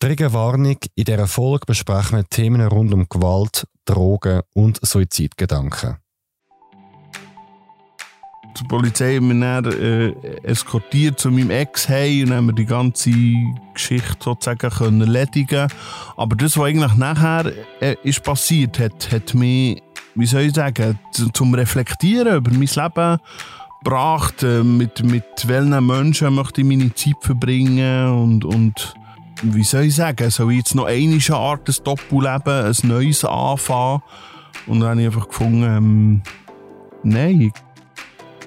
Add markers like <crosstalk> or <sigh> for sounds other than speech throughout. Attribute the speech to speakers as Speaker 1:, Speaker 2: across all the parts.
Speaker 1: Triggerwarnung. In dieser Folge besprechen wir Themen rund um Gewalt, Drogen und Suizidgedanken.
Speaker 2: Die Polizei hat mich dann äh, eskortiert zu meinem Ex hey und haben die ganze Geschichte sozusagen können erledigen Aber das, was eigentlich nachher äh, ist passiert, hat, hat mich, wie soll ich sagen, zum Reflektieren über mein Leben gebracht. Äh, mit, mit welchen Menschen möchte ich meine Zeit verbringen und, und wie soll ich sagen, soll ich jetzt noch eine Art ein Doppelleben, ein neues anfangen? Und dann habe ich einfach gefunden, ähm, nein.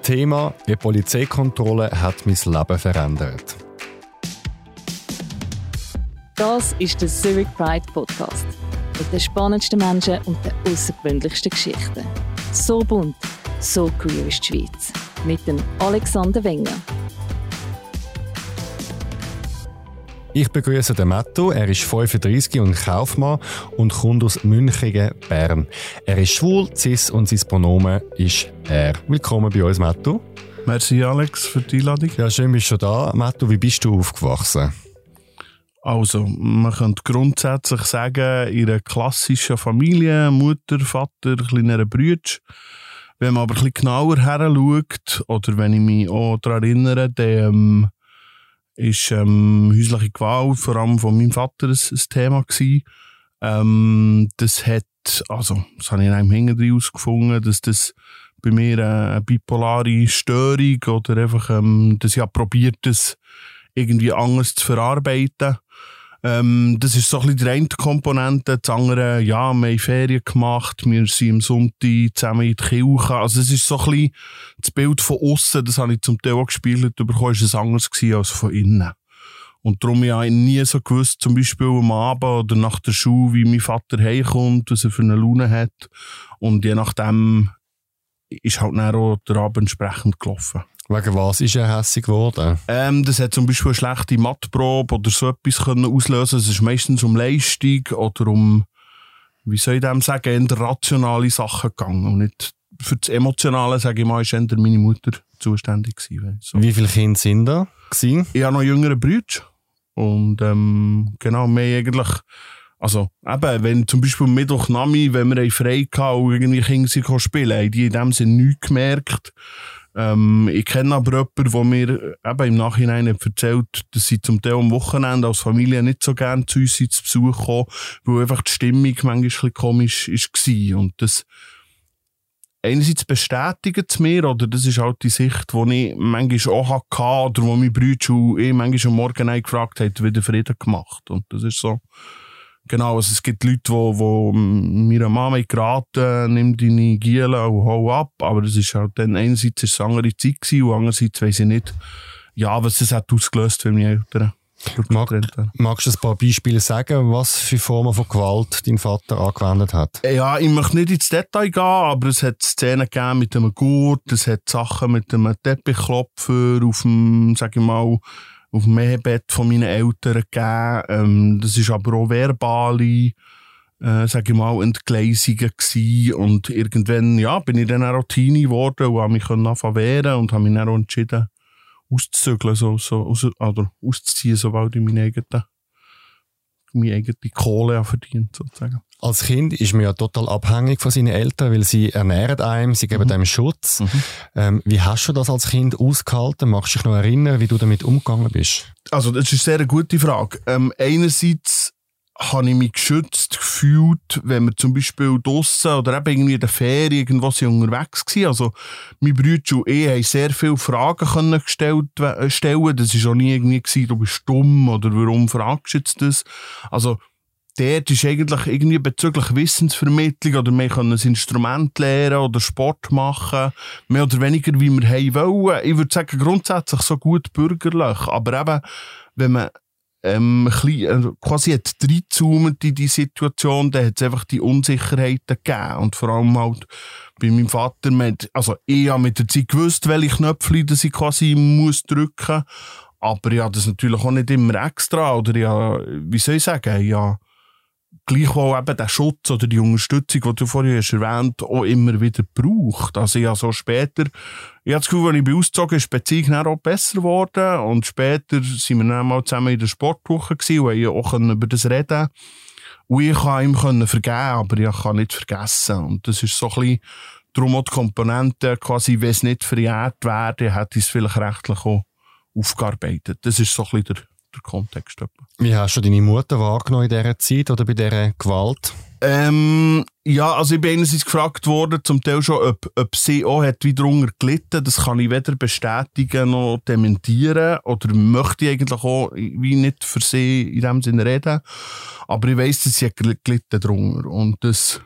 Speaker 1: Thema «Die Polizeikontrolle hat mein Leben verändert».
Speaker 3: Das ist der Zurich Pride Podcast. Mit den spannendsten Menschen und den außergewöhnlichsten Geschichten. So bunt, so queer ist die Schweiz. Mit dem Alexander Wenger.
Speaker 1: Ich begrüße den Matto. Er ist 35 und Kaufmann und kommt aus Münchingen, Bern. Er ist schwul, cis und sein Pronomen ist er. Willkommen bei uns, Matto.
Speaker 2: Merci, Alex, für die Einladung.
Speaker 1: Ja, schön bist du da. Matto, wie bist du aufgewachsen?
Speaker 2: Also, man könnte grundsätzlich sagen, in einer klassischen Familie, Mutter, Vater, kleiner Brüder. Wenn man aber ein bisschen genauer her schaut, oder wenn ich mich auch daran erinnere, dann ähm, ist ähm, häusliche Gewalt vor allem von meinem Vater ein, ein Thema gewesen. Ähm, das hat, also, das habe ich in einem Hängen herausgefunden, dass das bei mir eine bipolare Störung oder einfach, ähm, dass ich probiert, das irgendwie anders zu verarbeiten. Ähm, das ist so ein bisschen die eine Komponente. Das andere, ja, wir haben Ferien gemacht, wir sind am Sonntag zusammen in die Kirche. Also es ist so ein bisschen das Bild von außen, das habe ich zum Teil auch gespielt bekommen, ist es anders als von innen. Und darum habe ich nie so gewusst, zum Beispiel am Abend oder nach der Schule, wie mein Vater heimkommt, was er für eine Laune hat. Und je nachdem ist halt dann auch der Abend entsprechend gelaufen.
Speaker 1: Wegen was ist er hässlich geworden?
Speaker 2: Ähm, das hat zum Beispiel eine schlechte Mattprobe oder so etwas können auslösen. Es ist meistens um Leistung oder um, wie soll ich dem sagen, eher rationale Sachen gegangen. Und nicht für das Emotionale, sage ich mal, ist eher meine Mutter zuständig gewesen.
Speaker 1: So. Wie viele Kinder sind da? Gewesen?
Speaker 2: Ich habe noch jüngere Brüder. Und ähm, genau, mehr eigentlich also, eben, wenn zum Beispiel Mittwoch Nami, wenn wir frei hatten und irgendwie Kinder spielen, haben die in dem Sinne nichts gemerkt. Ähm, ich kenne aber jemanden, der mir eben im Nachhinein erzählt, dass sie zum Teil am Wochenende als Familie nicht so gerne zu uns zu Besuch kommen, weil einfach die Stimmung manchmal ein komisch war. Und das einerseits bestätigt es mir, oder das ist halt die Sicht, die ich manchmal auch hatte, oder wo mein Bruder schon eh manchmal am Morgen gefragt hat, wie der Frieden gemacht. Und das ist so, Genau, also es gibt Leute, die, die meiner Mama geraten, nimm deine Giele und hau ab. Aber das ist halt dann einerseits ist es eine andere Zeit gewesen, und andererseits weiss ich nicht, ja, was das hat ausgelöst für meine Eltern.
Speaker 1: Mag, magst du ein paar Beispiele sagen, was für Formen von Gewalt dein Vater angewendet hat?
Speaker 2: Ja, ich möchte nicht ins Detail gehen, aber es hat Szenen gegeben mit einem Gurt, es hat Sachen mit einem Teppichklopfer auf dem, sag ich mal, auf dem Mehrbett von meinen Eltern gegeben. Ähm, das ist aber auch verbale, äh, sage ich mal, Entgleisungen. Und irgendwann, ja, bin ich dann auch Teenie geworden und habe mich anfangen wehren und habe mich dann auch entschieden, auszuzügeln, so, so, aus, oder auszuziehen, sobald ich meine eigene, meine eigene Kohle verdient, sozusagen.
Speaker 1: Als Kind ist man ja total abhängig von seinen Eltern, weil sie ernähren einem, sie geben mhm. einem Schutz. Mhm. Ähm, wie hast du das als Kind ausgehalten? Magst du dich noch erinnern, wie du damit umgegangen bist?
Speaker 2: Also, das ist eine sehr gute Frage. Ähm, einerseits habe ich mich geschützt gefühlt, wenn wir zum Beispiel draussen oder eben irgendwie in der Ferien irgendwo sind unterwegs waren. Also, mein Bruder und ich haben sehr viele Fragen können gestellt, äh, stellen. Das war auch nie irgendwie, gewesen, du bist dumm oder warum fragst du jetzt das? Also, dort ist eigentlich irgendwie bezüglich Wissensvermittlung oder wir können ein Instrument lernen oder Sport machen, mehr oder weniger wie wir haben wollen. Ich würde sagen, grundsätzlich so gut bürgerlich, aber eben, wenn man ähm, bisschen, äh, quasi hat reingezoomt in die Situation, dann hat es einfach die Unsicherheiten gegeben. Und vor allem halt bei meinem Vater, mit, also ich habe mit der Zeit gewusst, welche Knöpfe dass ich quasi muss drücken, aber ich habe das natürlich auch nicht immer extra oder ja, wie soll ich sagen, ja gleichwohl eben der Schutz oder die Unterstützung, die du vorhin hast erwähnt auch immer wieder braucht. Also ich habe so später, ich habe das Gefühl, als ich bin ausgezogen ist die Beziehung auch besser geworden und später sind wir dann mal zusammen in der Sportwoche gewesen und haben auch über das reden und ich kann ihm vergeben, aber ich kann nicht vergessen. Und das ist so ein bisschen, darum auch die Komponenten, quasi, wenn es nicht verjährt wäre, hätte ich es vielleicht rechtlich auch aufgearbeitet. Das ist so ein bisschen der, der Kontext.
Speaker 1: Wie hast du deine Mutter wahrgenommen in dieser Zeit oder bei dieser Gewalt?
Speaker 2: Ähm, ja, also ich bin einerseits gefragt worden, zum Teil schon, ob, ob sie auch hat wieder darunter gelitten. Das kann ich weder bestätigen noch dementieren. Oder möchte ich eigentlich auch wie nicht für sie in dem Sinne reden. Aber ich weiss, dass sie hat gelitten darunter. Und das,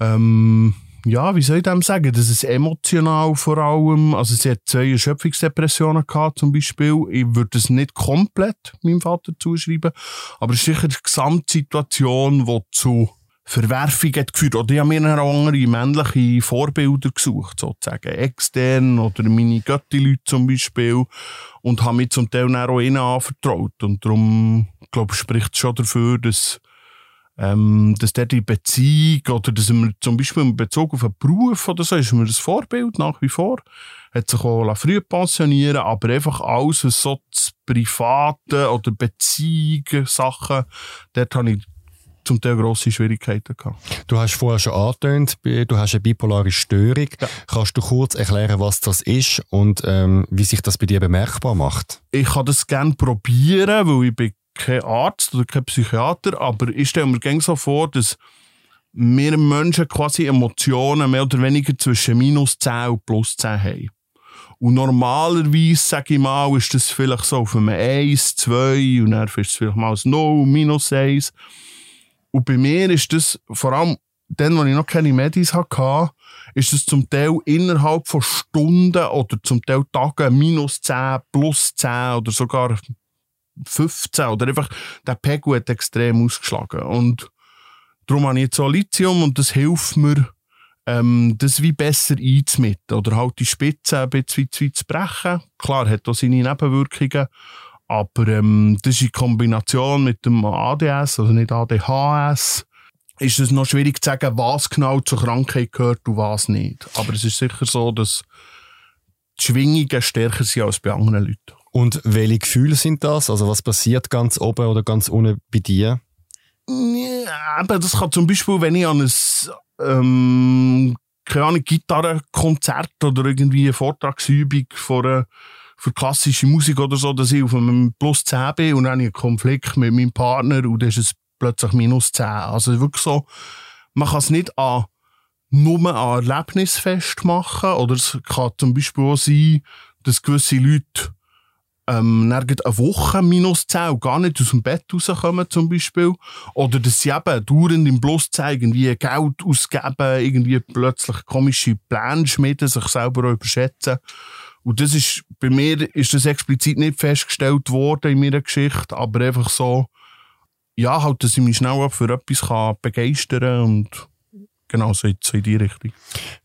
Speaker 2: ähm, ja, wie soll ich dem sagen, das ist emotional vor allem, also sie hat zwei Erschöpfungsdepressionen gehabt zum Beispiel, ich würde es nicht komplett meinem Vater zuschreiben, aber es ist sicher die Gesamtsituation, die zu Verwerfung hat geführt, oder ich habe mir andere männliche Vorbilder gesucht, sozusagen, extern oder meine Götti-Leute zum Beispiel. Und habe mich zum Teil auch ihnen anvertraut. Und darum, glaube ich, spricht es schon dafür, dass ähm, dass der die Beziehung oder dass man zum Beispiel in Bezug auf einen Beruf oder so ist mir das Vorbild nach wie vor. Hat sich auch früh pensionieren aber einfach alles, was so das Private oder Beziehungen, Sachen, dort habe ich zum Teil grosse Schwierigkeiten gehabt.
Speaker 1: Du hast vorher schon angetönt, du hast eine bipolare Störung. Ja. Kannst du kurz erklären, was das ist und ähm, wie sich das bei dir bemerkbar macht?
Speaker 2: Ich kann das gerne probieren, weil ich bin kein Arzt oder kein Psychiater, aber ich stelle mir so vor, dass wir Menschen quasi Emotionen mehr oder weniger zwischen minus 10 und plus 10 haben. Und normalerweise, sage ich mal, ist das vielleicht so auf einem 1, 2 und dann ist es vielleicht mal ein 0, minus 1. Und bei mir ist das, vor allem dann, als ich noch keine Medis hatte, ist es zum Teil innerhalb von Stunden oder zum Teil Tagen minus 10, plus 10 oder sogar 15 oder einfach der Pegel hat extrem ausgeschlagen. Und darum habe ich jetzt so Lithium und das hilft mir, ähm, das wie besser einzumitten oder halt die Spitze ein bisschen zu brechen. Klar, hat auch seine Nebenwirkungen, aber ähm, das ist in Kombination mit dem ADS, also nicht ADHS, ist es noch schwierig zu sagen, was genau zur Krankheit gehört und was nicht. Aber es ist sicher so, dass die Schwingungen stärker sind als bei anderen Leuten.
Speaker 1: Und welche Gefühle sind das? Also was passiert ganz oben oder ganz unten bei dir?
Speaker 2: Ja, aber das kann zum Beispiel, wenn ich an ein ähm, keine Ahnung, Gitarrenkonzert oder irgendwie eine Vortragsübung für, für klassische Musik oder so, dass ich auf einem Plus 10 bin und dann habe ich einen Konflikt mit meinem Partner und dann ist es plötzlich minus 10. Also wirklich so, man kann es nicht an nur an Erlebnis festmachen oder es kann zum Beispiel auch sein, dass gewisse Leute ähm, eine Woche minus 10 und gar nicht aus dem Bett rauskommen zum Beispiel. Oder dass sie eben dauernd im Plus 10 irgendwie Geld ausgeben, irgendwie plötzlich komische Pläne schmieden, sich selber überschätzen. Und das ist, bei mir ist das explizit nicht festgestellt worden in meiner Geschichte, aber einfach so, ja, halt, dass ich mich schnell für etwas begeistern kann und genau so in, so in die Richtung.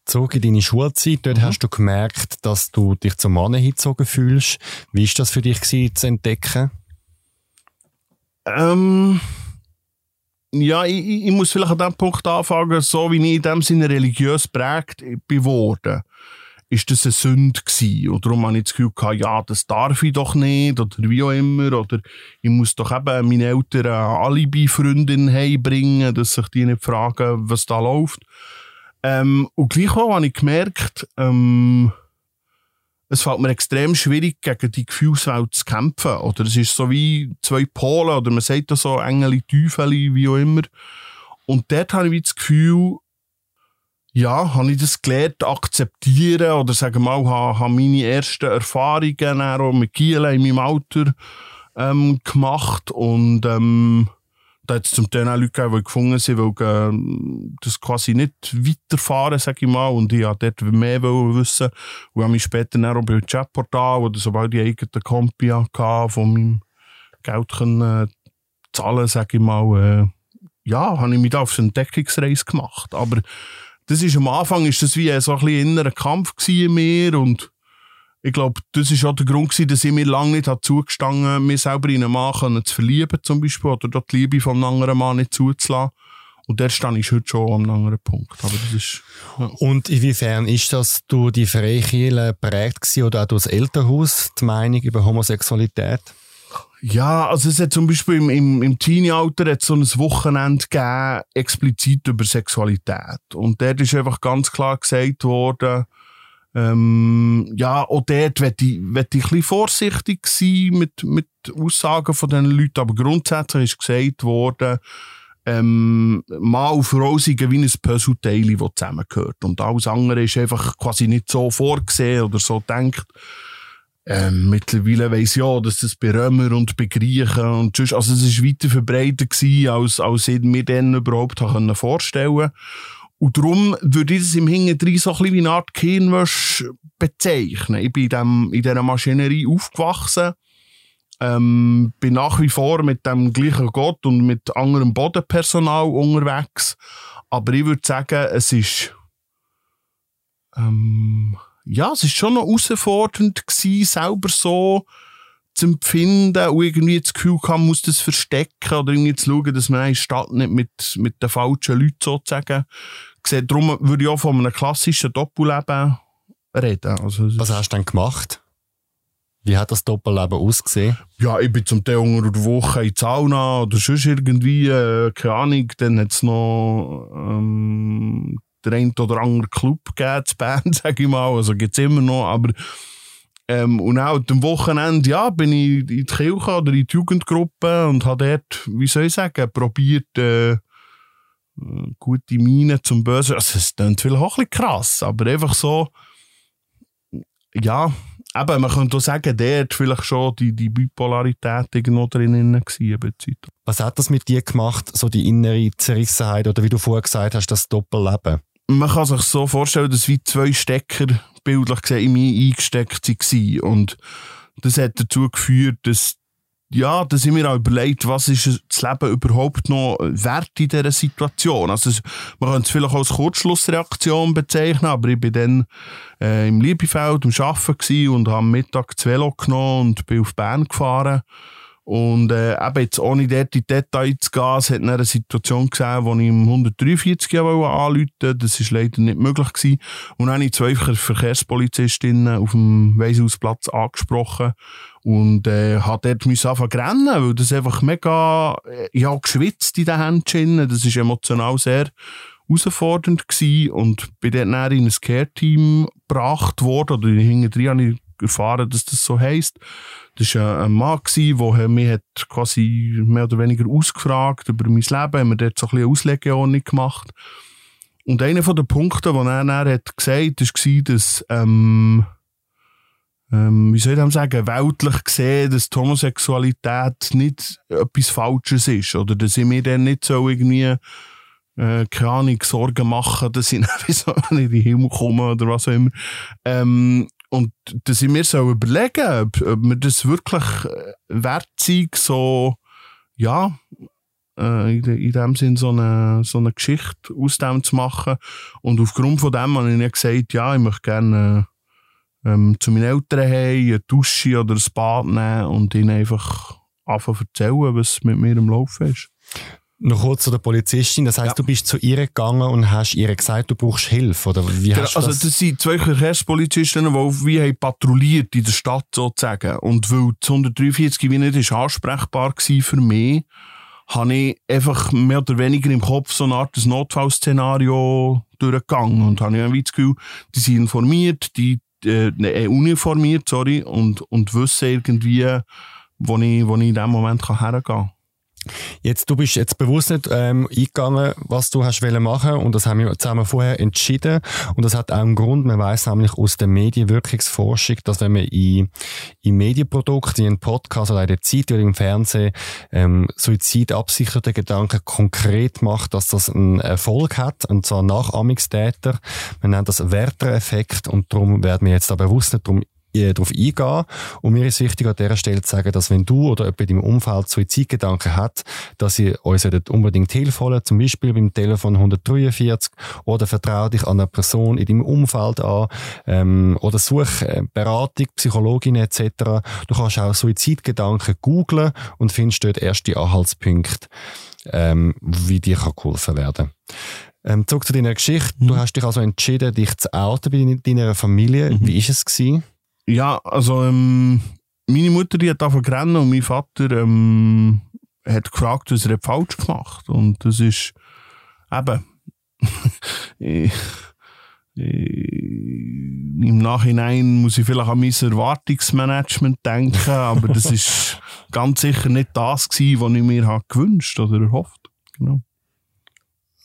Speaker 1: Zurück in deine Schulzeit, dort mhm. hast du gemerkt, dass du dich zum Mann hingezogen fühlst. Wie war das für dich gewesen, zu entdecken?
Speaker 2: Ähm, ja, ich, ich, muss vielleicht an dem Punkt anfangen, so wie ich in dem Sinne religiös prägt bin worden ist das eine Sünde gewesen. Und darum habe ich das Gefühl gehabt, ja, das darf ich doch nicht, oder wie auch immer, oder ich muss doch eben meine Eltern eine Alibi-Freundin heimbringen, dass sich die nicht fragen, was da läuft. Ähm, und gleichwohl habe ich gemerkt, ähm, es fällt mir extrem schwierig, gegen die Gefühlswelt zu kämpfen. Oder es ist so wie zwei Pole, oder man sagt da so Engel, Teufel, wie auch immer. Und dort habe ich das Gefühl, ja, habe ich das gelernt, akzeptieren oder sagen mal, habe, habe meine ersten Erfahrungen auch mit Kiel in meinem Alter ähm, gemacht und ähm, da hat es zum Teil auch Leute gegeben, die gefunden sind, weil äh, das quasi nicht weiterfahren, sage ich mal, und ich wollte dort mehr wissen. Und habe mich später dann auch beim Chatportal oder sobald ich eigene Kompi hatte, von meinem Geld können, äh, zahlen, sage ich mal, äh, ja, habe ich mich da auf eine Entdeckungsreise gemacht, aber das ist am Anfang ist das wie so ein innerer Kampf in mir und ich glaube, das ist auch der Grund gewesen, dass ich mir lange nicht hat zugestanden, mir selber in einen Mann zu verlieben, zum Beispiel, oder dort die Liebe von einem anderen Mann nicht zuzulassen. Und der stand ich heute schon am anderen Punkt. Aber das ist,
Speaker 1: ja. Und inwiefern ist das durch die Freikirche prägt oder auch durch das Elternhaus, die Meinung über Homosexualität?
Speaker 2: Ja, also es hat zum Beispiel im, im, im Teenie-Alter so ein Wochenende gegeben, explizit über Sexualität. Und dort ist einfach ganz klar gesagt worden, ähm, ja, auch dort werde ich, werd ich ein bisschen vorsichtig sein mit, mit Aussagen von diesen Leuten, aber grundsätzlich ist gesagt worden, ähm, und Frau sind wie ein Puzzleteil, das zusammengehört. Und alles andere ist einfach quasi nicht so vorgesehen oder so denkt. Ähm, mittlerweile weiss ich ja, dass das bei Römer und bei Griechen und sonst, also es war weiter verbreitet gewesen, als, als ich mir dann überhaupt vorstellen konnte. Und darum würde ich das im Hinterdrein so ein bisschen wie eine Art Kirnwäsche bezeichnen. Ich bin in, dem, in dieser Maschinerie aufgewachsen, ähm, bin nach wie vor mit dem gleichen Gott und mit anderem Bodenpersonal unterwegs. Aber ich würde sagen, es ist, ähm, ja, es ist schon noch herausfordernd gewesen, selber so zu empfinden und irgendwie das Gefühl haben, muss das verstecken oder irgendwie zu schauen, dass man eine Stadt nicht mit, mit den falschen Leuten sozusagen sieht. Darum würde ich auch von einem klassischen Doppelleben reden. Also,
Speaker 1: Was hast du denn gemacht? Wie hat das Doppelleben ausgesehen?
Speaker 2: Ja, ich bin zum Teil unter der Woche in Sauna oder sonst irgendwie, äh, keine Ahnung. Dann hat es noch ähm, der ein oder andere Club gegeben, zu Bern, <laughs> sage ich mal. Also gibt es immer noch, aber ähm, und auch am Wochenende, ja, bin ich in die Kirche oder in die Jugendgruppe und habe dort, wie soll ich sagen, probiert, äh, gute Miene zum Bösen. Also, es klingt vielleicht auch ein bisschen krass, aber einfach so, ja, eben, man könnte auch sagen, der hat vielleicht schon die, die Bipolarität irgendwo drinnen gewesen.
Speaker 1: Was hat das mit dir gemacht, so die innere Zerrissenheit oder wie du vorher gesagt hast, das Doppelleben?
Speaker 2: Man kann sich so vorstellen, dass wie zwei Stecker bildlich gesehen in mich eingesteckt waren. Und das hat dazu geführt, dass ja, da sind wir auch überlegt, was ist das Leben überhaupt noch wert in dieser Situation. Also, man könnte es vielleicht als Kurzschlussreaktion bezeichnen, aber ich bin dann äh, im Liebefeld am Arbeiten und habe am Mittag das Velo genommen und bin auf Bern gefahren. Und äh, eben jetzt ohne dort in Details zu gehen, es hat eine Situation gesehen, wo ich im 143 anrufen wollte. Das war leider nicht möglich. Gewesen. Und dann habe ich zwei Verkehrspolizistinnen auf dem Weishausplatz angesprochen und äh, hat dort anfangen zu rennen, weil das einfach mega, äh, habe geschwitzt in den Händchen, das ist emotional sehr herausfordernd gewesen und bin dann in ein Care-Team gebracht worden, oder hinterher habe ich erfahren, dass das so heisst. Das war ein Mann, der mich quasi mehr oder weniger ausgefragt über mein Leben, haben wir dort so ein bisschen Auslegeordnung gemacht. Und einer von den Punkten, die er dann hat gesagt hat, war, dass, ähm, ähm, wie soll ich sagen, weltlich gesehen, dass die Homosexualität nicht etwas Falsches ist. Oder dass ich mir dann nicht so irgendwie, äh, keine Ahnung, Sorgen machen, dass ich <laughs> nicht in den Himmel komme oder was auch immer. Ähm, und dass ich mir so überlegen ob, ob mir das wirklich äh, wert ist, so, ja, äh, in, in dem Sinn so eine, so eine Geschichte aus dem zu machen. Und aufgrund von dem habe ich gesagt, ja, ich möchte gerne ähm, zu meinen Eltern heim, eine Dusche oder ein Bad nehmen und ihnen einfach anfangen erzählen, was mit mir im Laufen ist.
Speaker 1: Noch kurz zu der Polizistin. Das heißt, ja. du bist zu ihr gegangen und hast ihr gesagt, du brauchst Hilfe, oder wie
Speaker 2: genau, hast du das? Also, das sind zwei Verkehrspolizisten, die wie haben patrouilliert in der Stadt sozusagen. Und weil das 143 wie nicht ist ansprechbar war für mich, habe ich einfach mehr oder weniger im Kopf so eine Art Notfallszenario durchgegangen. Und habe ich das Gefühl, die sind informiert, die äh, äh, uniformiert, sorry, und, und wissen irgendwie, wo ich, wo ich in dem Moment hergehen kann.
Speaker 1: Jetzt, du bist jetzt bewusst nicht ähm, eingegangen, was du hast machen. Und das haben wir zusammen vorher entschieden. Und das hat auch einen Grund, man weiß nämlich aus der Medienwirkungsforschung, dass wenn man in, in Medienprodukten, in einem Podcast oder in der Zeit oder im Fernsehen ähm, suizidabsicherte Gedanken konkret macht, dass das einen Erfolg hat. Und zwar Nachahmungstäter. Man nennt das Werter-Effekt und darum werden wir jetzt da bewusst nicht darum darauf eingehen. Und mir ist wichtig, an dieser Stelle zu sagen, dass wenn du oder jemand im Umfeld Suizidgedanken hat, dass ihr euch unbedingt Hilfe holen zum Beispiel beim Telefon 143 oder vertraue dich an eine Person in deinem Umfeld an ähm, oder such äh, Beratung, Psychologin etc. Du kannst auch Suizidgedanken googlen und findest dort erste Anhaltspunkte, ähm, wie dir geholfen werden kann. Ähm, zurück zu deiner Geschichte. Mhm. Du hast dich also entschieden, dich zu outen bei deiner Familie. Mhm. Wie war es? Gewesen?
Speaker 2: Ja, also ähm, meine Mutter die hat davon gerannt und mein Vater ähm, hat gefragt, was er falsch gemacht hat. Und das ist eben <laughs> ich, im Nachhinein muss ich vielleicht an mein Erwartungsmanagement denken, aber das <laughs> ist ganz sicher nicht das gewesen, was ich mir gewünscht oder erhofft. Genau.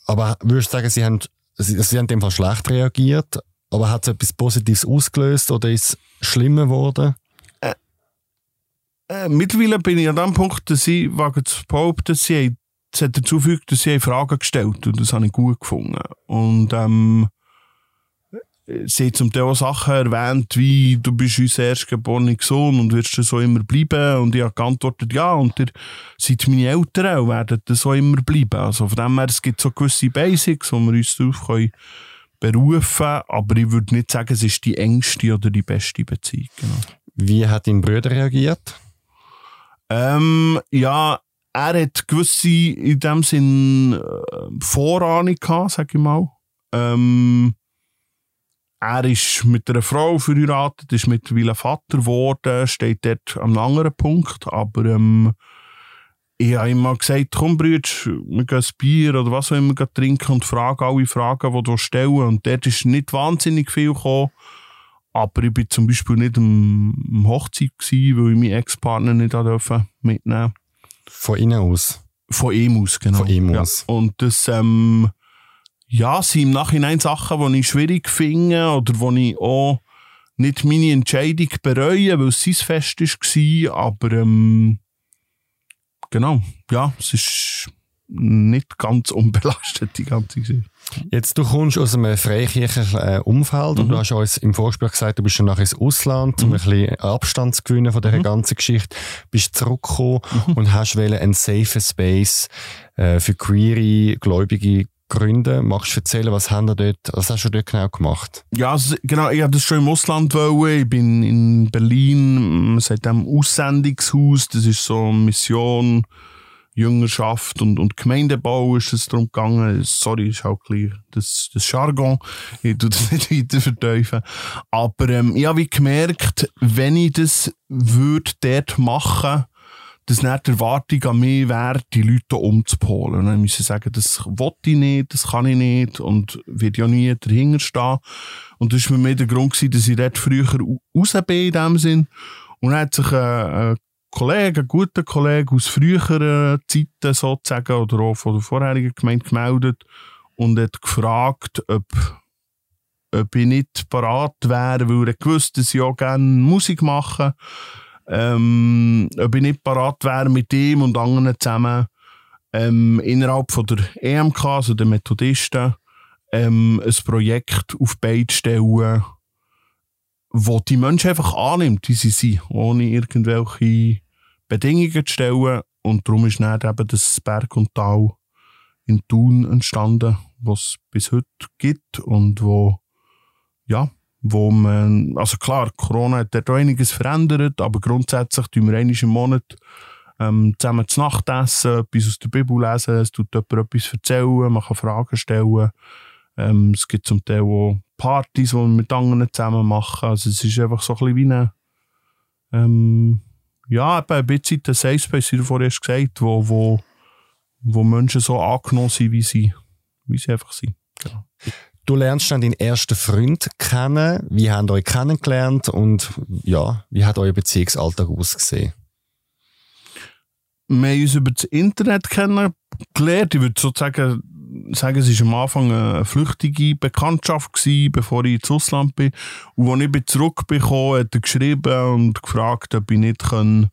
Speaker 1: Aber würdest du sagen, sie haben, sie, sie haben in dem Fall schlecht reagiert, aber hat es etwas Positives ausgelöst oder ist es schlimmer geworden?
Speaker 2: Äh, äh, mittlerweile bin ich an dem Punkt, dass ich wage zu behaupten, sie es hat dazu gefügt, dass sie Fragen gestellt haben und das habe ich gut gefunden. Und ähm, sie hat zum Teil auch Sachen erwähnt, wie du bist unser erstgeborener Sohn und wirst so immer bleiben. Und ich habe geantwortet, ja, und ihr seid meine Eltern und werden so immer bleiben. Also von dem her, es gibt so gewisse Basics, wo wir uns darauf können berufen aber ich würde nicht sagen, es ist die engste oder die beste Beziehung. Genau.
Speaker 1: Wie hat dein Bruder reagiert?
Speaker 2: Ähm, ja, er hat gewisse, in dem Sinn, äh, Vorahnung gehabt, sag ich mal. Ähm, er ist mit einer Frau verheiratet, ist mittlerweile Vater geworden, steht dort einem anderen Punkt. Aber ähm, ich habe immer gesagt, komm Brüder, wir gehen ein Bier oder was auch immer trinken und fragen alle Fragen, die du stellen. Und dort ist nicht wahnsinnig viel gekommen. Aber ich war zum Beispiel nicht am, am Hochzeit, gewesen, weil ich meinen Ex-Partner nicht mitnehmen durfte.
Speaker 1: Von innen aus?
Speaker 2: Von ihm aus, genau.
Speaker 1: Von ihm aus.
Speaker 2: Ja. Und das... Ähm, ja, sind im Nachhinein Sachen, die ich schwierig finde oder wo ich auch nicht meine Entscheidung bereue, weil es sein Fest war. Aber ähm, genau, ja, es ist nicht ganz unbelastet, die ganze Geschichte.
Speaker 1: Jetzt, du kommst aus einem freikirchlichen äh, Umfeld mhm. und du hast uns im Vorspiel gesagt, du bist schon nachher ins Ausland, um mhm. ein bisschen Abstand zu gewinnen von dieser mhm. ganzen Geschichte, bist zurückgekommen mhm. und hast einen safe Space äh, für queere, gläubige gründen. Magst du erzählen, was, haben wir dort, was hast du dort genau gemacht?
Speaker 2: Ja, also, genau, ich habe das schon im Ausland wollen. Ich bin in Berlin, seit dem Aussendungshaus, das ist so eine Mission, Jüngerschaft und, und Gemeindebau ist es darum gegangen. Sorry, ist auch gleich das, das Jargon. Ich tue das <laughs> nicht weiter verteufeln. Aber ähm, ich habe gemerkt, wenn ich das würde dort machen dass nicht die Erwartung an mich wäre, die Leute umzupolen. Und dann müssen sie sagen, das wollte ich nicht, das kann ich nicht und wird ja nie dahinter stehen. Und das war mir mehr der Grund, gewesen, dass ich dort früher raus bin in dem Sinn. Und dann hat sich ein, ein Kollege, ein guter Kollege aus früheren Zeiten sozusagen oder auch von der vorherigen Gemeinde gemeldet und hat gefragt, ob, ob ich nicht parat wäre, weil er gewusst, dass ich auch gerne Musik mache ähm, ob ich nicht parat wäre mit ihm und anderen zusammen ähm, innerhalb von der EMK, also der Methodisten, ähm, ein Projekt auf Beine stellen, wo die Menschen einfach annimmt, wie sie sind, ohne irgendwelche Bedingungen zu stellen. Und darum ist dann eben das Berg und Tal in Thun entstanden, was es bis heute gibt und wo, ja, wo man, also klar, Corona hat dort einiges verändert, aber grundsätzlich tun wir einmal im Monat ähm, zusammen zu Nacht essen, etwas aus der Bibel lesen, es tut jemand etwas erzählen, man kann Fragen stellen. Ähm, es gibt zum Teil auch Partys, die wir mit anderen zusammen machen. Also es ist einfach so ein bisschen wie eine, ähm, ja, eben ein bisschen der Safe Space, wie du vorhin hast gesagt, wo, wo, wo Menschen so angenommen sind, wie sie, wie sie einfach sind. Genau.
Speaker 1: Du lernst dann deinen ersten Freund kennen. Wie habt ihr euch kennengelernt und ja, wie hat euer Beziehungsalltag ausgesehen?
Speaker 2: Wir haben uns über das Internet kennengelernt. Ich würde sozusagen sagen, es war am Anfang eine flüchtige Bekanntschaft, gewesen, bevor ich ins Ausland bin. Und als ich zurückbekommen hat er geschrieben und gefragt, ob ich nicht können,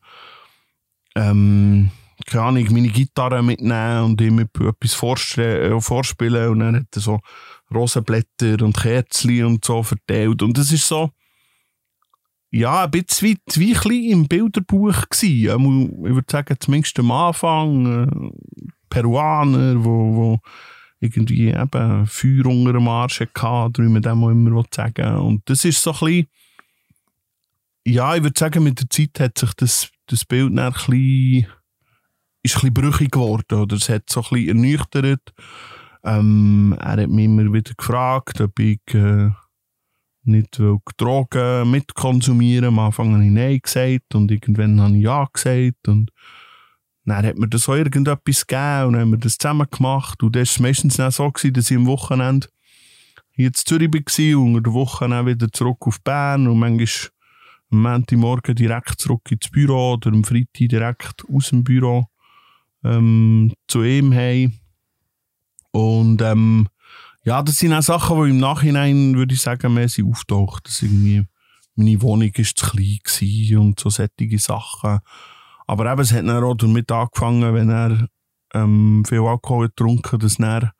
Speaker 2: ähm, keine Ahnung, meine Gitarre mitnehmen und ihm etwas vorspielen. Und dann hat er so Rosenblätter und Kerzen und so verteilt. Und das ist so, ja, ein bisschen wie, wie ein bisschen im Bilderbuch gewesen. Ich würde sagen, zumindest am Anfang äh, Peruaner, wo, wo irgendwie eben Feuer unter dem Arsch hatten, wie man dem auch immer sagen Und das ist so ein bisschen, ja, ich würde sagen, mit der Zeit hat sich das, das Bild dann ein bisschen, ist ein bisschen brüchig geworden, oder es hat so ein bisschen ernüchtert. Ähm, er hat mich immer wieder gefragt, ob ich äh, nicht will Drogen mitkonsumieren Am Anfang habe ich Nein gesagt und irgendwann habe ich Ja gesagt und dann hat mir das auch irgendetwas gegeben und dann haben wir das zusammen gemacht und das war meistens auch so, gewesen, dass ich am Wochenende hier in Zürich war und an der Woche dann wieder zurück auf Bern und manchmal am Montagmorgen direkt zurück ins Büro oder am Freitag direkt aus dem Büro ähm, zu ihm heim. Und ähm, ja, das sind auch Sachen, die im Nachhinein, würde ich sagen, mehr sind auftaucht. Dass irgendwie meine Wohnung ist zu klein und so sättige Sachen. Aber eben, es hat dann auch damit angefangen, wenn er ähm, viel Alkohol getrunken dass er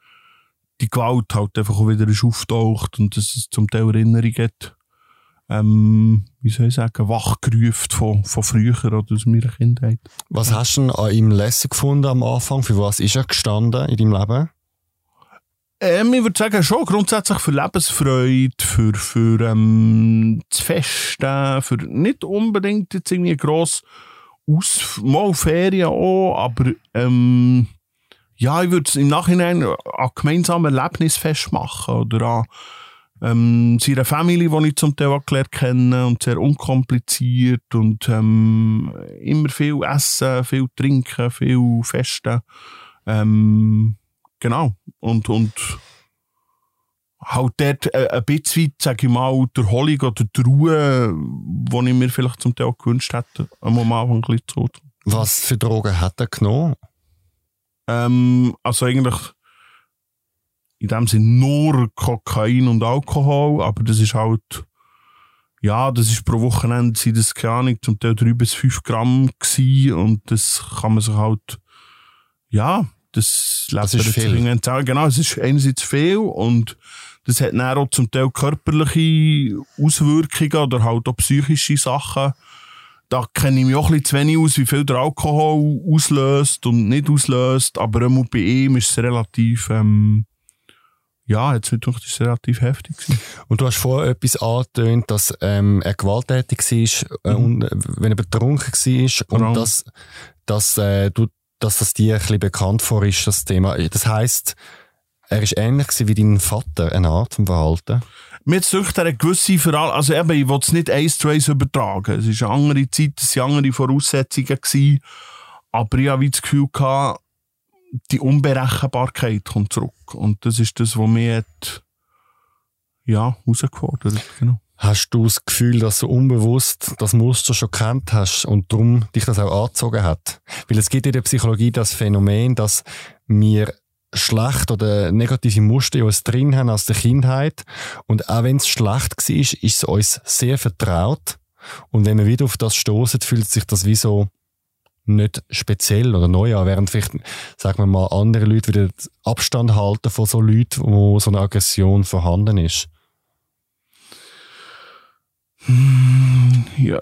Speaker 2: die Gewalt halt einfach auch wieder auftaucht und dass es zum Teil Erinnerungen hat, ähm, wie soll ich sagen, wachgerufen von, von früher oder aus meiner Kindheit.
Speaker 1: Was hast du an ihm lässig gefunden am Anfang? Für was ist er gestanden in deinem Leben?
Speaker 2: Ähm, ich würde sagen, schon grundsätzlich für Lebensfreude, für, für ähm, das Festen, für nicht unbedingt jetzt irgendwie gross aus, mal Ferien auch, aber ähm, ja, ich würde es im Nachhinein an gemeinsamen Erlebnis festmachen oder an ähm, seiner Familie, die ich zum Teil gelernt kenne und sehr unkompliziert und ähm, immer viel essen, viel trinken, viel festen. Ähm, Genau. Und, und halt dort äh, ein bisschen, sage ich mal, die Erholung oder die Ruhe, die ich mir vielleicht zum Teil gewünscht hätte, am Anfang ein bisschen zu
Speaker 1: Was für Drogen hat er genommen?
Speaker 2: Ähm, also eigentlich in dem Sinne nur Kokain und Alkohol, aber das ist halt, ja, das ist pro Wochenende, sind das keine Ahnung, zum Teil 3 bis 5 Gramm gewesen und das kann man sich halt, ja, das,
Speaker 1: das ist viel.
Speaker 2: Genau, es ist einerseits viel und das hat dann auch zum Teil körperliche Auswirkungen oder halt auch psychische Sachen. Da kenne ich mich auch ein bisschen zu wenig aus, wie viel der Alkohol auslöst und nicht auslöst. Aber bei ihm ist es relativ, ähm, ja, jetzt wird es relativ heftig gewesen.
Speaker 1: Und du hast vorher etwas angetönt, dass ähm, er gewalttätig war, äh, mhm. und, wenn er betrunken war und dass, dass äh, du dass das dir ein bisschen bekannt vor ist, das Thema. Das heisst, er ist ähnlich wie dein Vater, eine Art vom Verhalten?
Speaker 2: Mir sucht er eine gewisse Verhalten, also eben, ich will es nicht eins zu eins übertragen. Es war eine andere Zeit, es waren andere Voraussetzungen, gewesen, aber ich habe das Gefühl gehabt, die Unberechenbarkeit kommt zurück. Und das ist das, was mich hat, ja, herausgefordert, genau.
Speaker 1: Hast du das Gefühl, dass du unbewusst das Muster schon kennt hast und darum dich das auch angezogen hat? Weil es gibt in der Psychologie das Phänomen, dass wir schlecht oder negative Muster in uns drin haben aus der Kindheit. Und auch wenn es schlecht war, ist es uns sehr vertraut. Und wenn wir wieder auf das stoßen, fühlt sich das wie so nicht speziell oder neu an, während vielleicht, sagen wir mal, andere Leute wieder Abstand halten von so Leuten, wo so eine Aggression vorhanden ist.
Speaker 2: Hm, ja,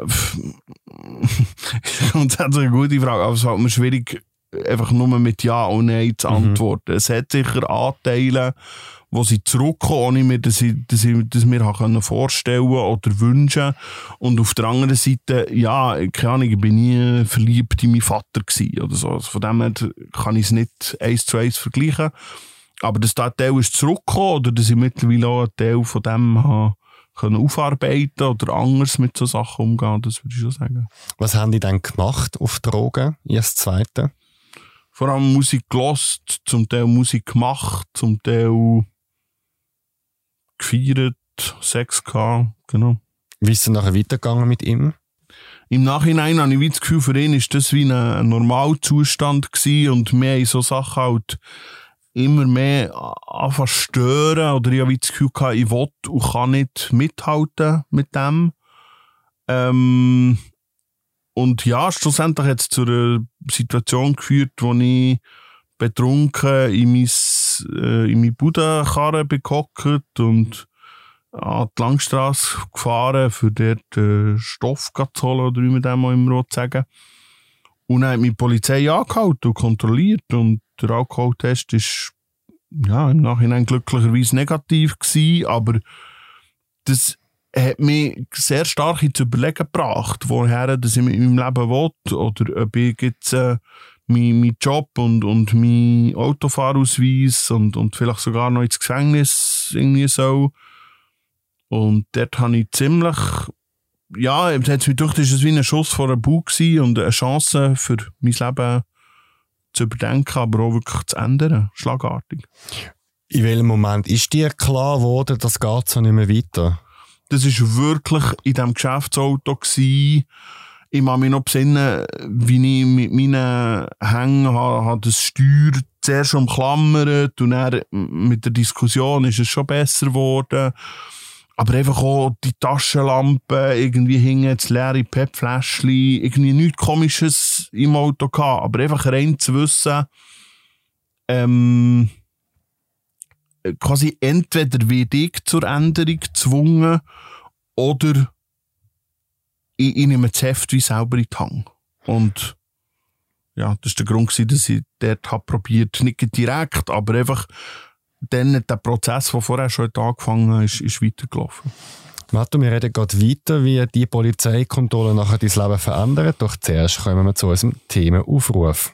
Speaker 2: grundsätzlich <laughs> eine gute Frage, aber es fällt mir schwierig, einfach nur mit Ja und Nein zu mhm. antworten. Mhm. Es hat sicher Anteile, wo sie zurückkommen, ohne mir, dass ich, dass ich das mir können vorstellen oder wünschen. Und auf der anderen Seite, ja, keine Ahnung, ich bin nie verliebt in meinen Vater oder so. Also von dem her kann ich es nicht eins zu eins vergleichen. Aber dass der Teil ist zurückgekommen oder dass ich mittlerweile auch einen Teil von dem habe, können aufarbeiten oder anders mit so Sachen umgehen, das würde ich schon sagen.
Speaker 1: Was haben die dann gemacht auf Drogen, erst zweite?
Speaker 2: Vor allem Musik gelost, zum Teil Musik gemacht, zum Teil gefeiert, Sex gehabt, genau.
Speaker 1: Wie ist es nachher weitergegangen mit ihm?
Speaker 2: Im Nachhinein habe ich das Gefühl, für ihn war das wie ein Normalzustand gewesen und wir haben so Sachen halt immer mehr anfangen stören oder ich habe das Gefühl gehabt, ich will und kann nicht mithalten mit dem. Ähm, und ja, schlussendlich hat es zu einer Situation geführt, wo ich betrunken in, mein, äh, in meine Budenkarre und an die Langstrasse gefahren, für dort äh, Stoff zu holen, oder wie man dem immer sagen Und dann hat mich die Polizei angehalten und kontrolliert. Und der Alkoholtest ist ja, im Nachhinein glücklicherweise negativ gewesen, aber das hat mich sehr stark ins Überlegen gebracht, woher dass ich in meinem Leben will oder ob ich jetzt äh, mein, mein Job und, und mein Autofahrausweis und, und vielleicht sogar noch ins Gefängnis irgendwie so. Und dort habe ich ziemlich, ja, es hat mich gedacht, es war wie ein Schuss vor einem Bug und eine Chance für mein Leben zu überdenken, aber auch wirklich zu ändern, schlagartig.
Speaker 1: In welchem Moment ist dir klar geworden, das geht so nicht mehr weiter?
Speaker 2: Das war wirklich in diesem Geschäftsauto. Gewesen. Ich kann mich noch besinnen, wie ich mit meinen Hängen habe, das Steuer zuerst umklammert und dann mit der Diskussion ist es schon besser geworden. Aber einfach auch die Taschenlampe, irgendwie hingen das leere PET-Fläschchen, irgendwie nichts Komisches im Auto gehabt. Aber einfach rein zu wissen, ähm, quasi entweder werde ich zur Änderung gezwungen oder ich, ich nehme das Heft wie selber in die Hand. Und ja, das war der Grund, dass ich dort habe probiert, nicht direkt, aber einfach dann der Prozess, der vorher schon angefangen hat, ist, ist weitergelaufen.
Speaker 1: Matto, wir reden gerade weiter, wie die Polizeikontrolle nachher dein Leben verändert. Doch zuerst kommen wir zu unserem Themenaufruf.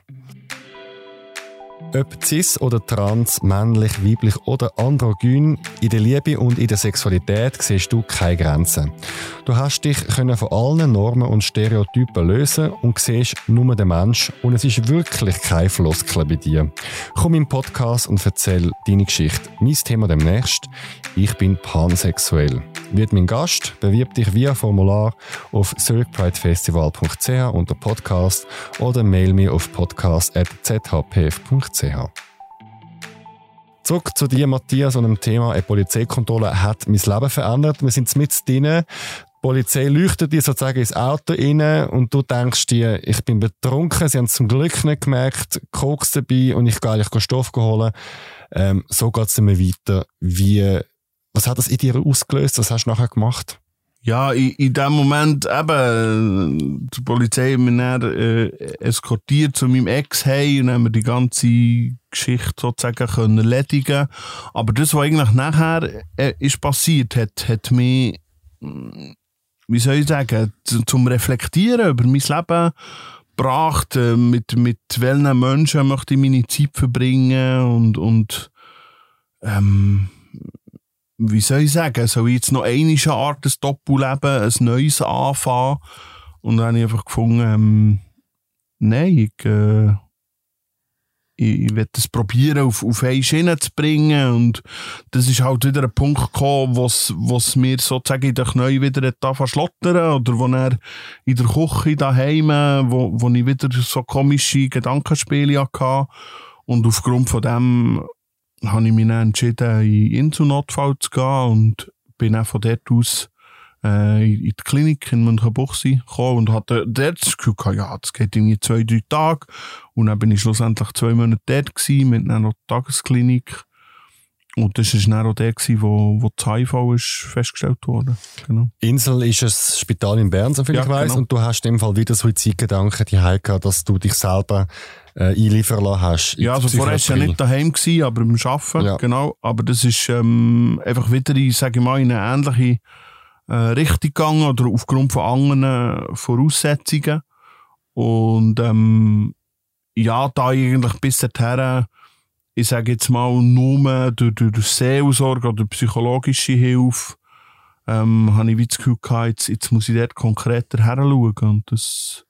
Speaker 1: Ob cis oder trans, männlich, weiblich oder androgyn, in der Liebe und in der Sexualität siehst du keine Grenzen. Du hast dich können von allen Normen und Stereotypen lösen und siehst nur den Mensch und es ist wirklich kein Floskel bei dir. Komm im Podcast und erzähl deine Geschichte. Mein Thema demnächst, ich bin pansexuell. Wird mein Gast, bewirb dich via Formular auf zurichpridefestival.ch unter Podcast oder mail mir auf podcast.zhpf.ch. Zurück zu dir, Matthias, und dem Thema eine Polizeikontrolle hat mein Leben verändert. Wir sind mit drin. Die Polizei leuchtet dir sozusagen ins Auto rein und du denkst dir, ich bin betrunken, sie haben es zum Glück nicht gemerkt, Koks dabei und ich gehe eigentlich Stoff holen. Ähm, so geht es immer weiter. Wie, was hat das in dir ausgelöst? Was hast du nachher gemacht?
Speaker 2: Ja, in, in dem Moment eben, die Polizei hat mich dann äh, eskortiert zu meinem Ex hey und haben wir die ganze Geschichte sozusagen können erledigen Aber das, was eigentlich nachher äh, ist passiert, hat, hat mich, mm, wie soll ich sagen, zum Reflektieren über mein Leben gebracht, äh, mit, mit welchen Menschen möchte ich meine Zeit verbringen und, und ähm, wie soll ich sagen, soll ich jetzt noch eine Art ein Doppelleben, ein neues anfangen? Und dann habe ich einfach gefunden, ähm, nein, ich, äh, ich, ich werde es probieren, auf, auf eine Schiene zu bringen. Und das ist halt wieder ein Punkt gekommen, was, was mir sozusagen in der Knie wieder verschlottern oder wo er in der Küche daheim, wo, wo ich wieder so komische Gedankenspiele hatte. Und aufgrund von dem habe ich mich dann entschieden, in Inselnotfall zu gehen und bin auch von dort aus äh, in die Klinik in Münchenbuchsee gekommen und hatte dort das Gefühl gehabt, ja, das geht irgendwie zwei, drei Tage. Und dann bin ich schlussendlich zwei Monate dort gewesen, mit einer Tagesklinik. Und das war dann auch der, gewesen, wo, wo das HIV ist festgestellt wurde. Genau.
Speaker 1: Insel ist ein Spital in Bern, soviel ja, ich weiss. Genau. Und du hast in dem Fall wieder Suizidgedanken, die gehabt, dass du dich selber äh, einliefern lassen hast.
Speaker 2: Ja, also vorher war ja nicht daheim, gewesen, aber beim Arbeiten, ja. genau. Aber das ist ähm, einfach wieder, ich sage mal, in eine ähnliche äh, Richtung gegangen oder aufgrund von anderen Voraussetzungen. Und ähm, ja, da eigentlich bis dahin, ich sage jetzt mal, nur durch, durch Seelsorge oder psychologische Hilfe, ähm, habe ich das Gefühl gehabt, jetzt, jetzt muss ich dort konkreter heranschauen. Und das,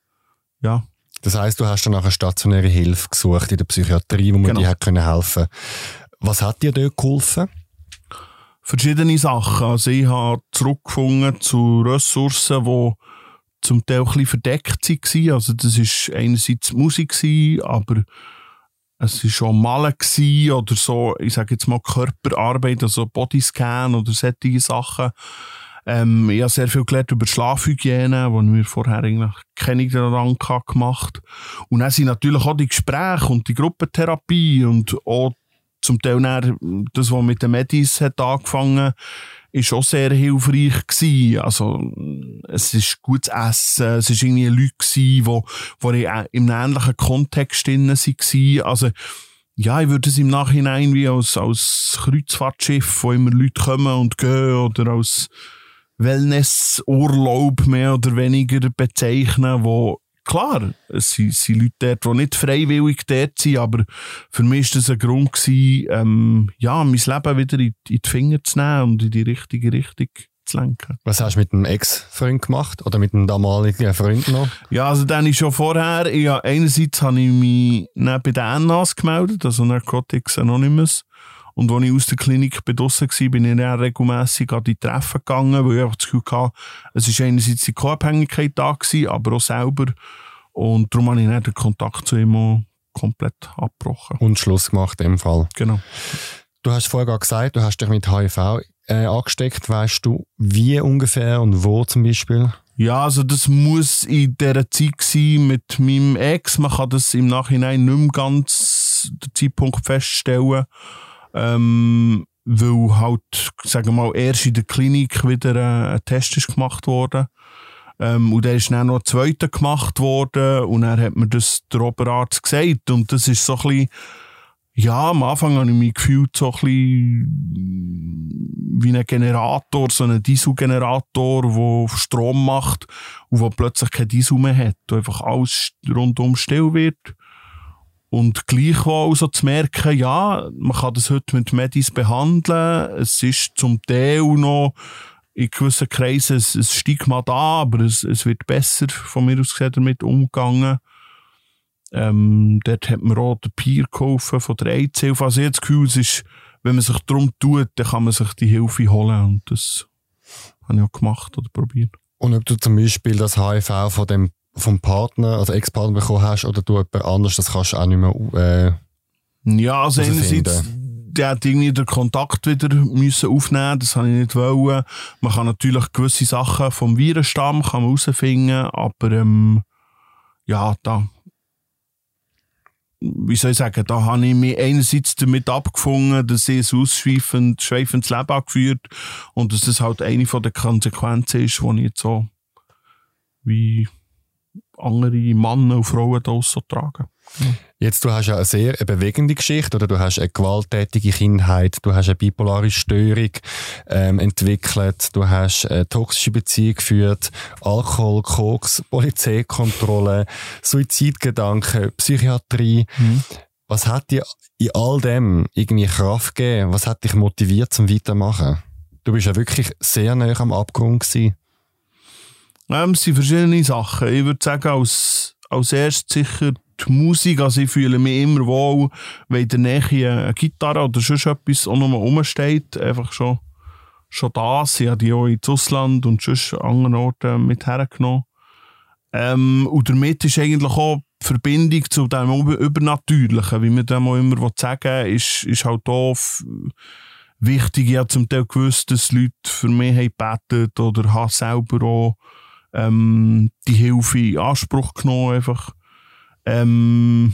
Speaker 2: ja,
Speaker 1: das heißt, du hast dann nachher stationäre Hilfe gesucht in der Psychiatrie, wo man genau. dir hat können helfen. Was hat dir dort geholfen?
Speaker 2: Verschiedene Sachen. Also ich habe zurückgefunden zu Ressourcen, die zum Teil ein bisschen verdeckt waren. Also das war einerseits Musik, aber es war schon Malen oder so, ich sage jetzt mal Körperarbeit, also Bodyscan oder solche Sachen. Ähm, ich habe sehr viel gelernt über Schlafhygiene, wo wir vorher eigentlich keine daran gemacht Und dann sind natürlich auch die Gespräche und die Gruppentherapie und auch zum Teil dann das, was mit den Medis hat angefangen ist auch sehr hilfreich gewesen. Also, es ist gutes Essen, es ist irgendwie Leute gewesen, wo ich im ähnlichen Kontext drin waren. Also, ja, ich würde es im Nachhinein wie als, als Kreuzfahrtschiff, wo immer Leute kommen und gehen, oder als Wellnessurlaub mehr oder weniger bezeichnen, wo klar, es sind, sind Leute dort, die nicht freiwillig dort sind, aber für mich war das ein Grund, gewesen, ähm, ja, mein Leben wieder in, in, die Finger zu nehmen und in die richtige Richtung zu lenken.
Speaker 1: Was hast du mit einem Ex-Freund gemacht oder mit einem damaligen Freund noch?
Speaker 2: Ja, also dann ist schon vorher, ja, einerseits habe ich mich bei den NAS gemeldet, also Narcotics Anonymous, und als ich aus der Klinik draussen war, bin ich dann regelmässig an die Treffen gegangen, weil ich einfach das Gefühl hatte, es war einerseits die Co-Abhängigkeit da, gewesen, aber auch selber. Und darum habe ich dann den Kontakt zu ihm komplett abgebrochen.
Speaker 1: Und Schluss gemacht in dem Fall.
Speaker 2: Genau.
Speaker 1: Du hast vorher gesagt, du hast dich mit HIV äh, angesteckt. Weißt du, wie ungefähr und wo zum Beispiel?
Speaker 2: Ja, also das muss in dieser Zeit sein mit meinem Ex. Man kann das im Nachhinein nicht mehr ganz den Zeitpunkt feststellen. Ähm, weil halt, sagen wir mal, erst in der Klinik wieder äh, ein Test ist gemacht worden. Ähm, und der ist dann noch ein zweiter gemacht worden und dann hat mir das der Oberarzt gesagt. Und das ist so ein bisschen, ja, am Anfang habe ich mich gefühlt so ein bisschen wie ein Generator, so ein Dieselgenerator, der Strom macht und wo plötzlich kein Diesel mehr hat, wo einfach alles rundum still wird. Und gleichwohl so zu merken, ja, man kann das heute mit Medis behandeln. Es ist zum Teil noch in gewissen Kreisen ein, Stigma da, aber es, es wird besser von mir aus gesehen damit umgegangen. Ähm, dort hat man auch den Peer geholfen von der AIDS-Hilfe. Also das Gefühl, es ist, wenn man sich darum tut, dann kann man sich die Hilfe holen. Und das habe ich auch gemacht oder probiert.
Speaker 1: Und ob du zum Beispiel das HIV von dem vom Partner, also Ex-Partner bekommen hast oder du jemand anders, das kannst du auch nicht mehr
Speaker 2: äh, Ja, also einerseits, der hat irgendwie den Kontakt wieder müssen aufnehmen das habe ich nicht wollen. Man kann natürlich gewisse Sachen vom Virenstamm kann man herausfinden, aber ähm, ja, da wie soll ich sagen, da habe ich mich einerseits damit abgefunden, dass ich ein ausschweifend, schweifendes Leben angeführt und dass das halt eine von den Konsequenzen ist, die ich jetzt so wie andere Männer und Frauen da so tragen.
Speaker 1: Jetzt, du hast ja eine sehr bewegende Geschichte, oder du hast eine gewalttätige Kindheit, du hast eine bipolare Störung ähm, entwickelt, du hast eine toxische Beziehung geführt, Alkohol, Koks, Polizeikontrolle, Suizidgedanken, Psychiatrie. Mhm. Was hat dir in all dem irgendwie Kraft gegeben? Was hat dich motiviert zum Weitermachen? Du bist ja wirklich sehr nah am Abgrund gewesen.
Speaker 2: Ähm, es sind verschiedene Sachen. Ich würde sagen, als, als erstes sicher die Musik. Also ich fühle mich immer wohl, wenn in der Nähe eine Gitarre oder sonst etwas auch nochmal rumsteht. Einfach schon, schon das. Ich habe die auch ins Ausland und sonst an anderen Orten mit hergenommen. Ähm, und damit ist eigentlich auch die Verbindung zu dem Übernatürlichen, wie man dem auch immer sagen will, ist, ist halt auch wichtig. Ich habe zum Teil gewusst, dass Leute für mich haben gebetet oder habe selber auch ähm, die Hilfe in Anspruch genommen. Einfach. Ähm,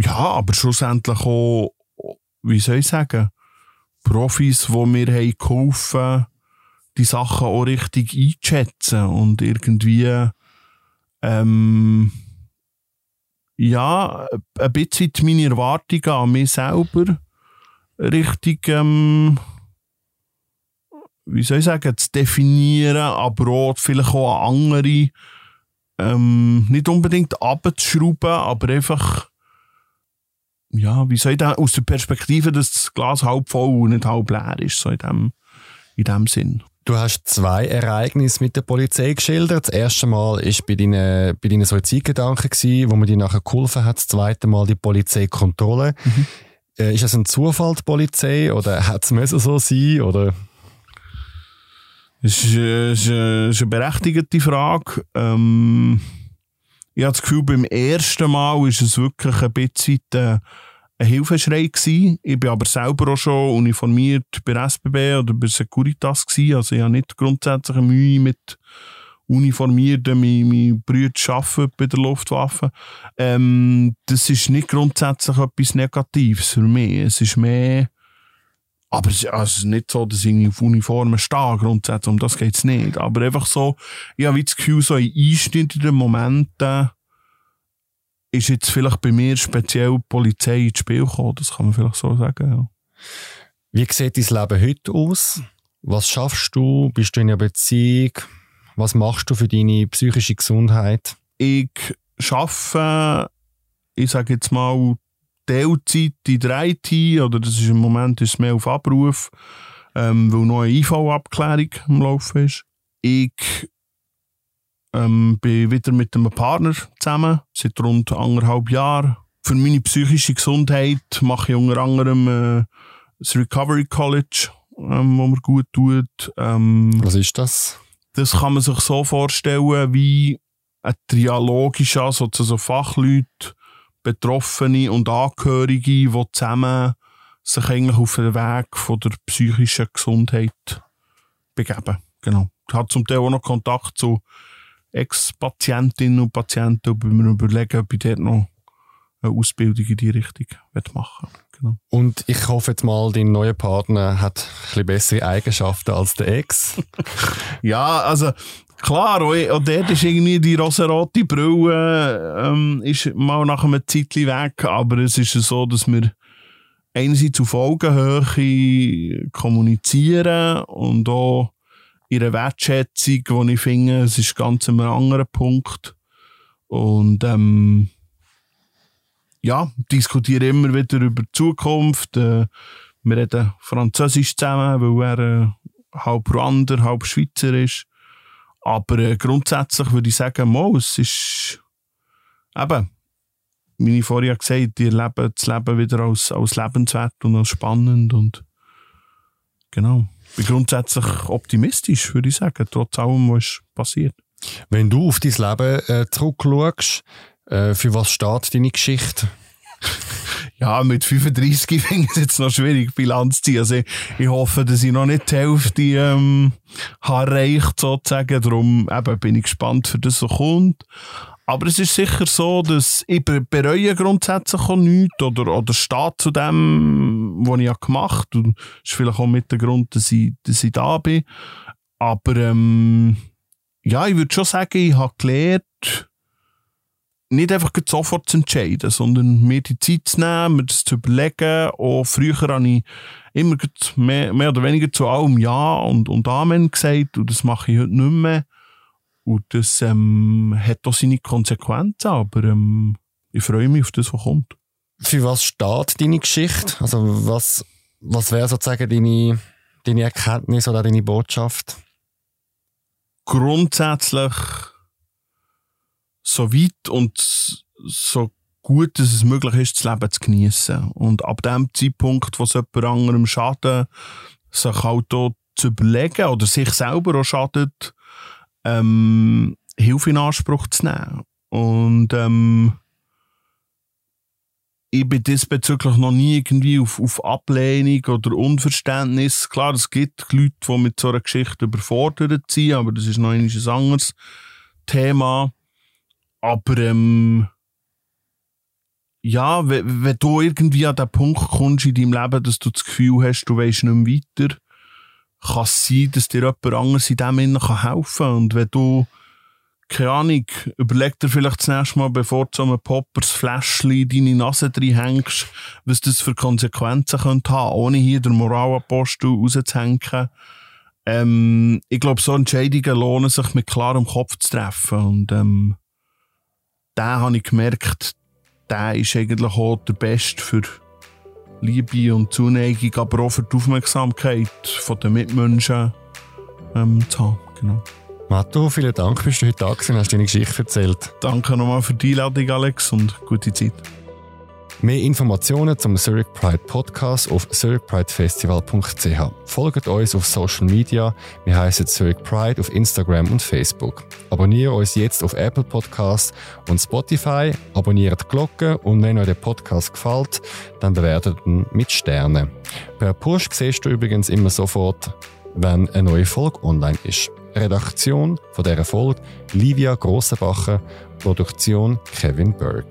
Speaker 2: ja, aber schlussendlich auch, wie soll ich sagen, Profis, die mir haben geholfen die Sachen auch richtig einzuschätzen und irgendwie ähm, ja, ein bisschen meine Erwartungen an mich selber richtig ähm, wie soll ich sagen, zu definieren, aber auch vielleicht auch an andere ähm, nicht unbedingt abzuschrauben, aber einfach ja, wie soll ich das, aus der Perspektive, dass das Glas halb voll und nicht halb leer ist, so in dem, in dem Sinn.
Speaker 1: Du hast zwei Ereignisse mit der Polizei geschildert. Das erste Mal war bei deinen, bei deinen Suizidgedanken, wo man dir nachher geholfen hat. Das zweite Mal die Polizeikontrolle. Mhm. Äh, ist das ein Zufall, die Polizei, oder hat es so sein, oder?
Speaker 2: Ist, äh, ist, eine berechtigte Frage. Ähm, ich habe das Gefühl, beim ersten Mal war es wirklich ein bisschen äh, ein Hilfeschrei gewesen. Ich bin aber selber auch schon uniformiert bei SBB oder bei Securitas gewesen. Also ich habe nicht grundsätzlich Mühe mit Uniformierten, meine, meine Brüder arbeiten bei der Luftwaffe. Ähm, das ist nicht grundsätzlich etwas Negatives für mich. Es ist mehr Aber es also, es ist nicht so, dass ich auf Uniformen stehe, grundsätzlich, um das geht es nicht. Aber einfach so, ich habe das Gefühl, so in einschneidenden Momenten ist jetzt vielleicht bei mir speziell die Polizei ins Spiel gekommen, das kann man vielleicht so sagen, ja.
Speaker 1: Wie sieht dein Leben heute aus? Was schaffst du? Bist du in einer Beziehung? Was machst du für deine psychische Gesundheit?
Speaker 2: Ich arbeite, ich sage jetzt mal, Teilzeit in der IT, oder das ist im Moment ist mehr auf Abruf, ähm, weil noch eine IV-Abklärung am Laufen ist. Ich ähm, bin wieder mit einem Partner zusammen, seit rund anderthalb Jahren. Für meine psychische Gesundheit mache ich unter anderem äh, das Recovery College, ähm, wo mir gut tut. Ähm,
Speaker 1: Was ist das?
Speaker 2: Das kann man sich so vorstellen, wie ein Trialog ist, also Fachleute, Betroffene und Angehörige, die zusammen sich eigentlich auf den Weg von der psychischen Gesundheit begeben. Genau. Ich habe zum Teil auch noch Kontakt zu Ex-Patientinnen und Patienten und wir überlegen, ob ich dort noch eine Ausbildung in die Richtung machen
Speaker 1: genau. Und ich hoffe jetzt mal, dein neuer Partner hat ein bisschen bessere Eigenschaften als der Ex. <laughs>
Speaker 2: ja, also klar, auch dort ist irgendwie die rosarote Brille ähm, ist mal nach einem Zeitchen weg, aber es ist so, dass wir einerseits auf Augenhöhe kommunizieren und auch ihre Wertschätzung, wo ich finde, es ist ganz ein anderer Punkt. Und ähm, ja, diskutieren immer wieder über die Zukunft. Äh, wir reden Französisch zusammen, weil er äh, halb Ruander, halb Schweizer ist. Aber äh, grundsätzlich würde ich sagen, mal, es ist eben, wie ich vorher gesagt habe, erleben das Leben wieder als, als lebenswert und als spannend und genau. Ich bin grundsätzlich optimistisch, würde ich sagen, trotz allem, was passiert.
Speaker 1: Wenn du auf dein Leben äh, zurückschaust, äh, für was steht deine Geschichte? <laughs>
Speaker 2: Ja, mit 35 <laughs> finde ich es jetzt noch schwierig, Bilanz zu ziehen. Also ich, hoffe, dass ich noch nicht die Hälfte ähm, habe erreicht, sozusagen. Darum eben, bin ich gespannt, für das, was kommt. Aber es ist sicher so, dass ich bereue grundsätzlich auch nichts oder, oder stehe zu dem, was ich gemacht habe. Das ist vielleicht auch mit dem Grund, dass ich, dass ich da bin. Aber ähm, ja, ich würde schon sagen, ich habe gelernt, nicht einfach sofort zu entscheiden, sondern mir die Zeit zu nehmen, mir das zu überlegen. Auch früher habe ich immer mehr, mehr oder weniger zu allem Ja und, und Amen gesagt und das mache ich heute nicht mehr. Und das ähm, hat auch seine Konsequenzen, aber ähm, ich freue mich auf das, was kommt.
Speaker 1: Für was steht deine Geschichte? Also was, was wäre sozusagen deine, deine Erkenntnis oder deine Botschaft?
Speaker 2: Grundsätzlich so weit und so gut, dass es möglich ist, das Leben zu genießen. Und ab dem Zeitpunkt, wo es jemand anderem schadet, sich halt auch zu überlegen oder sich selber auch schadet, ähm, Hilfe in Anspruch zu nehmen. Und ähm, ich bin diesbezüglich noch nie irgendwie auf, auf Ablehnung oder Unverständnis. Klar, es gibt Leute, die mit so einer Geschichte überfordert sind, aber das ist noch ein anderes Thema. Aber ähm, ja, wenn, wenn du irgendwie an den Punkt kommst in deinem Leben, dass du das Gefühl hast, du weißt nicht mehr weiter, kann es sein, dass dir jemand anderes in dem Innen helfen kann. Und wenn du, keine Ahnung, überleg dir vielleicht das nächste Mal, bevor du so einem Poppers Fläschchen in deine Nase hängst, was das für Konsequenzen könnte haben, ohne hier den Moralapostel rauszuhängen. Ähm, ich glaube, so Entscheidungen lohnen sich mit klarem Kopf zu treffen. Und ähm, da habe ich gemerkt, der ist eigentlich auch der Beste für Liebe und Zuneigung, aber auch für die Aufmerksamkeit der Mitmenschen ähm, zu haben. Genau.
Speaker 1: Matto, vielen Dank, bist du heute da gewesen, hast deine Geschichte erzählt.
Speaker 2: Danke nochmal für die Einladung, Alex, und gute Zeit.
Speaker 1: Mehr Informationen zum Zurich Pride Podcast auf zurichpridefestival.ch. Folgt uns auf Social Media. Wir heißen Zurich Pride auf Instagram und Facebook. Abonniert uns jetzt auf Apple Podcasts und Spotify. Abonniert die Glocke und wenn euch der Podcast gefällt, dann bewertet ihn mit Sternen. Per Push siehst du übrigens immer sofort, wenn eine neue Folge online ist. Redaktion von dieser Folge Livia Grossenbacher, Produktion Kevin Berg.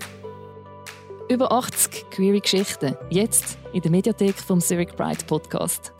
Speaker 3: Über 80 queere Geschichten. Jetzt in der Mediathek vom Zurich Pride Podcast.